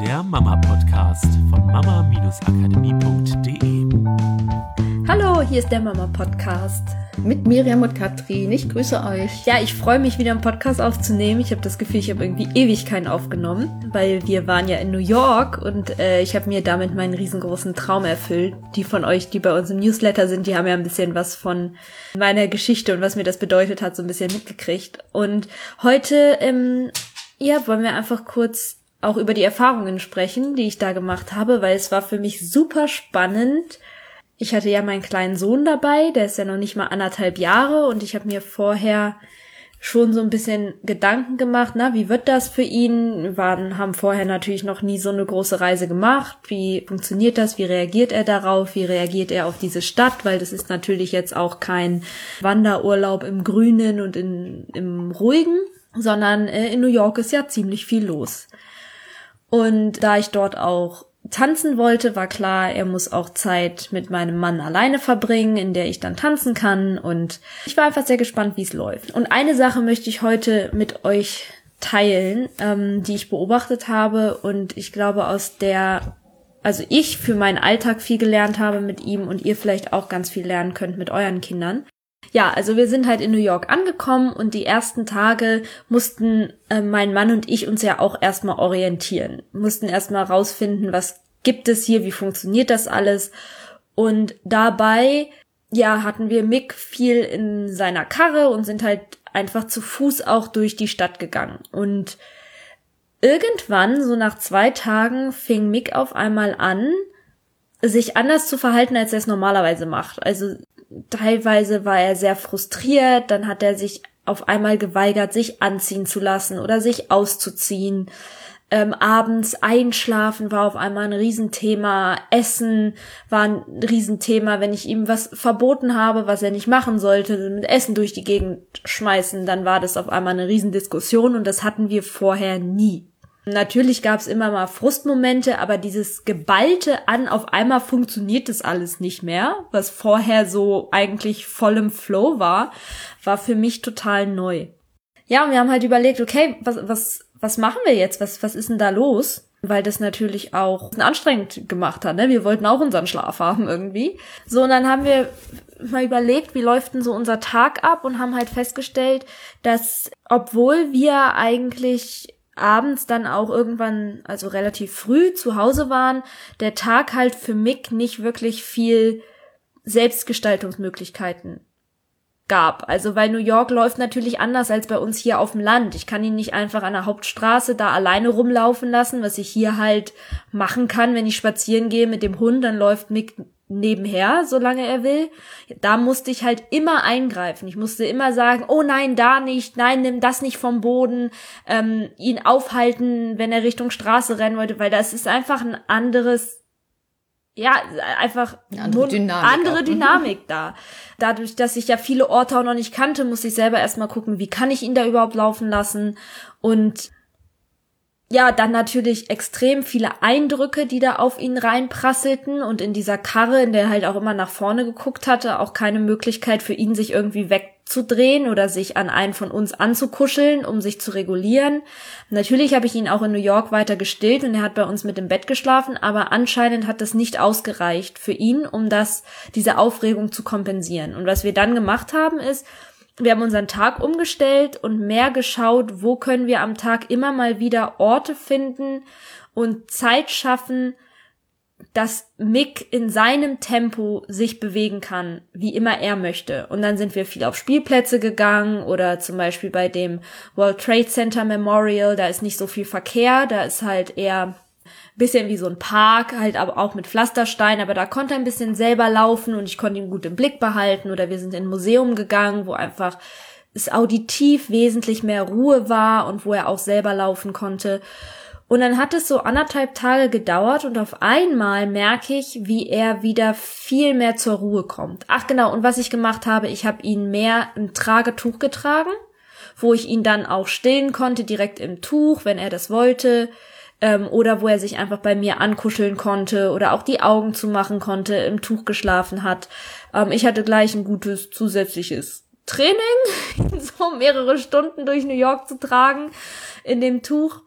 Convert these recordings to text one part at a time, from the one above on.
der Mama-Podcast von mama-akademie.de. Hallo, hier ist der Mama-Podcast. Mit Miriam und Katrin. Ich grüße euch. Ja, ich freue mich wieder einen Podcast aufzunehmen. Ich habe das Gefühl, ich habe irgendwie ewig keinen aufgenommen, weil wir waren ja in New York und äh, ich habe mir damit meinen riesengroßen Traum erfüllt. Die von euch, die bei uns im Newsletter sind, die haben ja ein bisschen was von meiner Geschichte und was mir das bedeutet hat, so ein bisschen mitgekriegt. Und heute, ähm, ja, wollen wir einfach kurz auch über die Erfahrungen sprechen, die ich da gemacht habe, weil es war für mich super spannend. Ich hatte ja meinen kleinen Sohn dabei, der ist ja noch nicht mal anderthalb Jahre und ich habe mir vorher schon so ein bisschen Gedanken gemacht, na, wie wird das für ihn? Wir haben vorher natürlich noch nie so eine große Reise gemacht. Wie funktioniert das? Wie reagiert er darauf? Wie reagiert er auf diese Stadt? Weil das ist natürlich jetzt auch kein Wanderurlaub im Grünen und in, im Ruhigen, sondern äh, in New York ist ja ziemlich viel los. Und da ich dort auch tanzen wollte, war klar, er muss auch Zeit mit meinem Mann alleine verbringen, in der ich dann tanzen kann. Und ich war einfach sehr gespannt, wie es läuft. Und eine Sache möchte ich heute mit euch teilen, ähm, die ich beobachtet habe und ich glaube aus der, also ich für meinen Alltag viel gelernt habe mit ihm und ihr vielleicht auch ganz viel lernen könnt mit euren Kindern. Ja, also wir sind halt in New York angekommen und die ersten Tage mussten äh, mein Mann und ich uns ja auch erstmal orientieren, mussten erstmal rausfinden, was gibt es hier, wie funktioniert das alles. Und dabei ja, hatten wir Mick viel in seiner Karre und sind halt einfach zu Fuß auch durch die Stadt gegangen. Und irgendwann, so nach zwei Tagen, fing Mick auf einmal an, sich anders zu verhalten, als er es normalerweise macht. Also teilweise war er sehr frustriert, dann hat er sich auf einmal geweigert, sich anziehen zu lassen oder sich auszuziehen. Ähm, abends einschlafen war auf einmal ein Riesenthema, Essen war ein Riesenthema, wenn ich ihm was verboten habe, was er nicht machen sollte, mit Essen durch die Gegend schmeißen, dann war das auf einmal eine Riesendiskussion und das hatten wir vorher nie. Natürlich gab es immer mal Frustmomente, aber dieses Geballte an, auf einmal funktioniert das alles nicht mehr, was vorher so eigentlich voll im Flow war, war für mich total neu. Ja, und wir haben halt überlegt, okay, was, was, was machen wir jetzt? Was, was ist denn da los? Weil das natürlich auch anstrengend gemacht hat, ne? Wir wollten auch unseren Schlaf haben irgendwie. So, und dann haben wir mal überlegt, wie läuft denn so unser Tag ab und haben halt festgestellt, dass obwohl wir eigentlich abends dann auch irgendwann, also relativ früh zu Hause waren, der Tag halt für Mick nicht wirklich viel Selbstgestaltungsmöglichkeiten gab. Also weil New York läuft natürlich anders als bei uns hier auf dem Land. Ich kann ihn nicht einfach an der Hauptstraße da alleine rumlaufen lassen, was ich hier halt machen kann, wenn ich spazieren gehe mit dem Hund, dann läuft Mick nebenher, solange er will. Da musste ich halt immer eingreifen. Ich musste immer sagen, oh nein, da nicht, nein, nimm das nicht vom Boden, ähm, ihn aufhalten, wenn er Richtung Straße rennen wollte, weil das ist einfach ein anderes, ja, einfach eine andere Dynamik, andere Dynamik da. Dadurch, dass ich ja viele Orte auch noch nicht kannte, musste ich selber erstmal gucken, wie kann ich ihn da überhaupt laufen lassen und ja, dann natürlich extrem viele Eindrücke, die da auf ihn reinprasselten und in dieser Karre, in der er halt auch immer nach vorne geguckt hatte, auch keine Möglichkeit für ihn, sich irgendwie wegzudrehen oder sich an einen von uns anzukuscheln, um sich zu regulieren. Natürlich habe ich ihn auch in New York weiter gestillt und er hat bei uns mit im Bett geschlafen, aber anscheinend hat das nicht ausgereicht für ihn, um das, diese Aufregung zu kompensieren. Und was wir dann gemacht haben, ist, wir haben unseren Tag umgestellt und mehr geschaut, wo können wir am Tag immer mal wieder Orte finden und Zeit schaffen, dass Mick in seinem Tempo sich bewegen kann, wie immer er möchte. Und dann sind wir viel auf Spielplätze gegangen oder zum Beispiel bei dem World Trade Center Memorial, da ist nicht so viel Verkehr, da ist halt eher bisschen wie so ein Park, halt aber auch mit Pflasterstein, aber da konnte er ein bisschen selber laufen und ich konnte ihn gut im Blick behalten oder wir sind in ein Museum gegangen, wo einfach es auditiv wesentlich mehr Ruhe war und wo er auch selber laufen konnte. Und dann hat es so anderthalb Tage gedauert und auf einmal merke ich, wie er wieder viel mehr zur Ruhe kommt. Ach genau, und was ich gemacht habe, ich habe ihn mehr im Tragetuch getragen, wo ich ihn dann auch stillen konnte, direkt im Tuch, wenn er das wollte ähm, oder wo er sich einfach bei mir ankuscheln konnte oder auch die Augen zumachen konnte, im Tuch geschlafen hat. Ähm, ich hatte gleich ein gutes zusätzliches Training, so mehrere Stunden durch New York zu tragen in dem Tuch.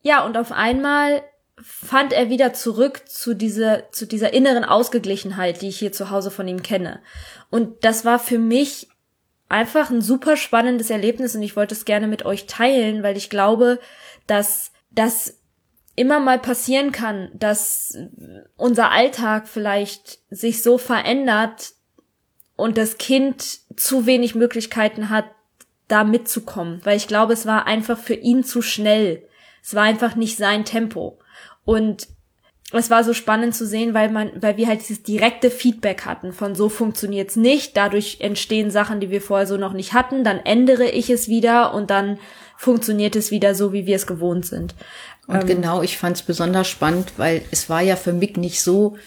Ja, und auf einmal fand er wieder zurück zu dieser, zu dieser inneren Ausgeglichenheit, die ich hier zu Hause von ihm kenne. Und das war für mich einfach ein super spannendes Erlebnis und ich wollte es gerne mit euch teilen, weil ich glaube, dass das immer mal passieren kann, dass unser Alltag vielleicht sich so verändert und das Kind zu wenig Möglichkeiten hat, da mitzukommen, weil ich glaube, es war einfach für ihn zu schnell. Es war einfach nicht sein Tempo. Und es war so spannend zu sehen, weil man, weil wir halt dieses direkte Feedback hatten von so funktioniert's nicht, dadurch entstehen Sachen, die wir vorher so noch nicht hatten, dann ändere ich es wieder und dann funktioniert es wieder so, wie wir es gewohnt sind. Und ähm, genau, ich fand es besonders spannend, weil es war ja für Mick nicht so,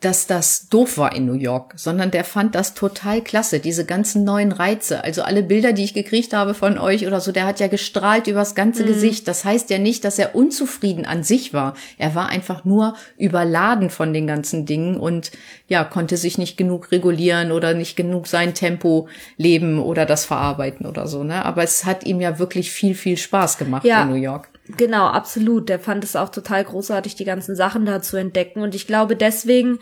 dass das doof war in New York, sondern der fand das total klasse, diese ganzen neuen Reize. Also alle Bilder, die ich gekriegt habe von euch oder so, der hat ja gestrahlt übers ganze mhm. Gesicht. Das heißt ja nicht, dass er unzufrieden an sich war. Er war einfach nur überladen von den ganzen Dingen und ja, konnte sich nicht genug regulieren oder nicht genug sein Tempo leben oder das verarbeiten oder so, ne? Aber es hat ihm ja wirklich viel, viel Spaß gemacht ja. in New York. Genau, absolut. Der fand es auch total großartig, die ganzen Sachen da zu entdecken. Und ich glaube deswegen,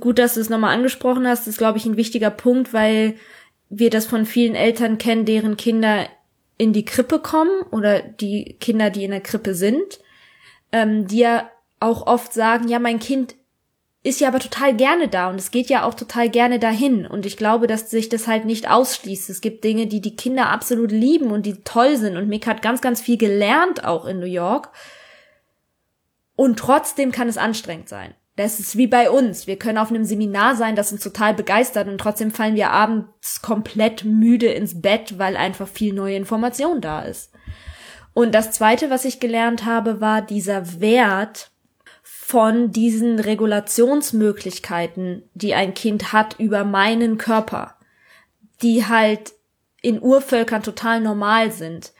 gut, dass du es nochmal angesprochen hast, ist, glaube ich, ein wichtiger Punkt, weil wir das von vielen Eltern kennen, deren Kinder in die Krippe kommen oder die Kinder, die in der Krippe sind, ähm, die ja auch oft sagen, ja, mein Kind ist ja aber total gerne da und es geht ja auch total gerne dahin. Und ich glaube, dass sich das halt nicht ausschließt. Es gibt Dinge, die die Kinder absolut lieben und die toll sind. Und Mick hat ganz, ganz viel gelernt auch in New York. Und trotzdem kann es anstrengend sein. Das ist wie bei uns. Wir können auf einem Seminar sein, das uns total begeistert und trotzdem fallen wir abends komplett müde ins Bett, weil einfach viel neue Information da ist. Und das zweite, was ich gelernt habe, war dieser Wert, von diesen Regulationsmöglichkeiten, die ein Kind hat über meinen Körper, die halt in Urvölkern total normal sind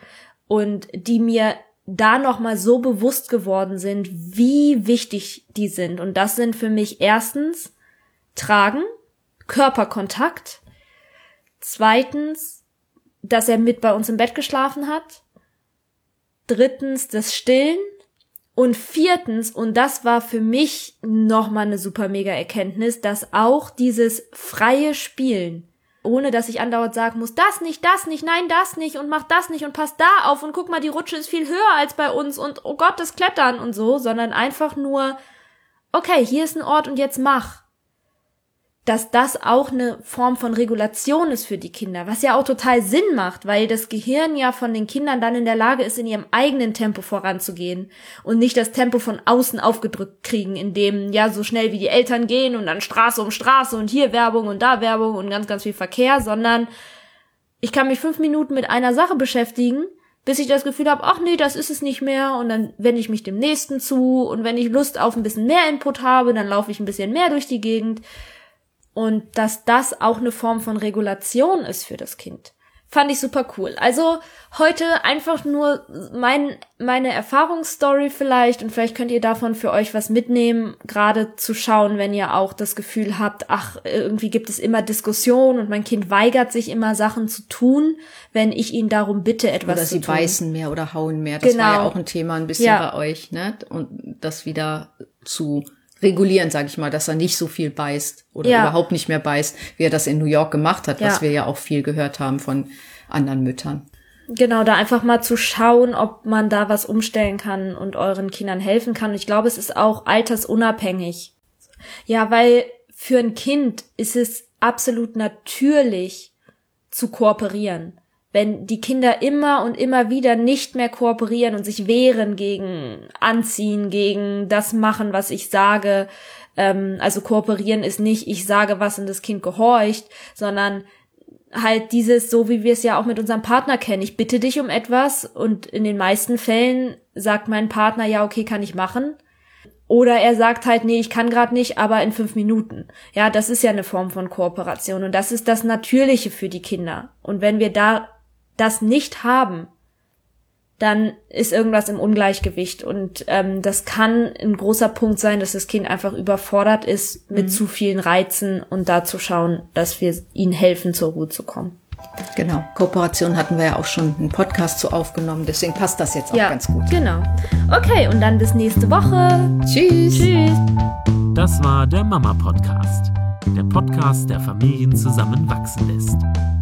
und die mir da nochmal so bewusst geworden sind, wie wichtig die sind. Und das sind für mich erstens Tragen, Körperkontakt, zweitens, dass er mit bei uns im Bett geschlafen hat, drittens das Stillen und viertens, und das war für mich nochmal eine super mega Erkenntnis, dass auch dieses freie Spielen, ohne dass ich andauernd sagen muss, das nicht, das nicht, nein, das nicht und mach das nicht und pass da auf und guck mal, die Rutsche ist viel höher als bei uns und oh Gott, das Klettern und so, sondern einfach nur, okay, hier ist ein Ort und jetzt mach dass das auch eine Form von Regulation ist für die Kinder, was ja auch total Sinn macht, weil das Gehirn ja von den Kindern dann in der Lage ist, in ihrem eigenen Tempo voranzugehen und nicht das Tempo von außen aufgedrückt kriegen, in dem ja so schnell wie die Eltern gehen und dann Straße um Straße und hier Werbung und da Werbung und ganz, ganz viel Verkehr, sondern ich kann mich fünf Minuten mit einer Sache beschäftigen, bis ich das Gefühl habe, ach nee, das ist es nicht mehr und dann wende ich mich dem nächsten zu und wenn ich Lust auf ein bisschen mehr Input habe, dann laufe ich ein bisschen mehr durch die Gegend und dass das auch eine Form von Regulation ist für das Kind. Fand ich super cool. Also heute einfach nur mein, meine Erfahrungsstory vielleicht und vielleicht könnt ihr davon für euch was mitnehmen, gerade zu schauen, wenn ihr auch das Gefühl habt, ach, irgendwie gibt es immer Diskussionen und mein Kind weigert sich immer Sachen zu tun, wenn ich ihn darum bitte, etwas oder zu tun. Oder sie beißen mehr oder hauen mehr. Das genau. war ja auch ein Thema ein bisschen ja. bei euch, ne? Und das wieder zu regulieren, sage ich mal, dass er nicht so viel beißt oder ja. überhaupt nicht mehr beißt, wie er das in New York gemacht hat, ja. was wir ja auch viel gehört haben von anderen Müttern. Genau, da einfach mal zu schauen, ob man da was umstellen kann und euren Kindern helfen kann. ich glaube, es ist auch altersunabhängig. Ja, weil für ein Kind ist es absolut natürlich zu kooperieren wenn die Kinder immer und immer wieder nicht mehr kooperieren und sich wehren gegen Anziehen, gegen das machen, was ich sage. Ähm, also kooperieren ist nicht, ich sage was und das Kind gehorcht, sondern halt dieses, so wie wir es ja auch mit unserem Partner kennen. Ich bitte dich um etwas und in den meisten Fällen sagt mein Partner, ja, okay, kann ich machen. Oder er sagt halt, nee, ich kann gerade nicht, aber in fünf Minuten. Ja, das ist ja eine Form von Kooperation und das ist das Natürliche für die Kinder. Und wenn wir da das nicht haben, dann ist irgendwas im Ungleichgewicht. Und ähm, das kann ein großer Punkt sein, dass das Kind einfach überfordert ist mit mhm. zu vielen Reizen und da zu schauen, dass wir ihnen helfen, zur Ruhe zu kommen. Genau. Kooperation hatten wir ja auch schon einen Podcast zu aufgenommen, deswegen passt das jetzt auch ja, ganz gut. Genau. Okay, und dann bis nächste Woche. Tschüss. Tschüss. Das war der Mama Podcast. Der Podcast, der Familien zusammenwachsen lässt.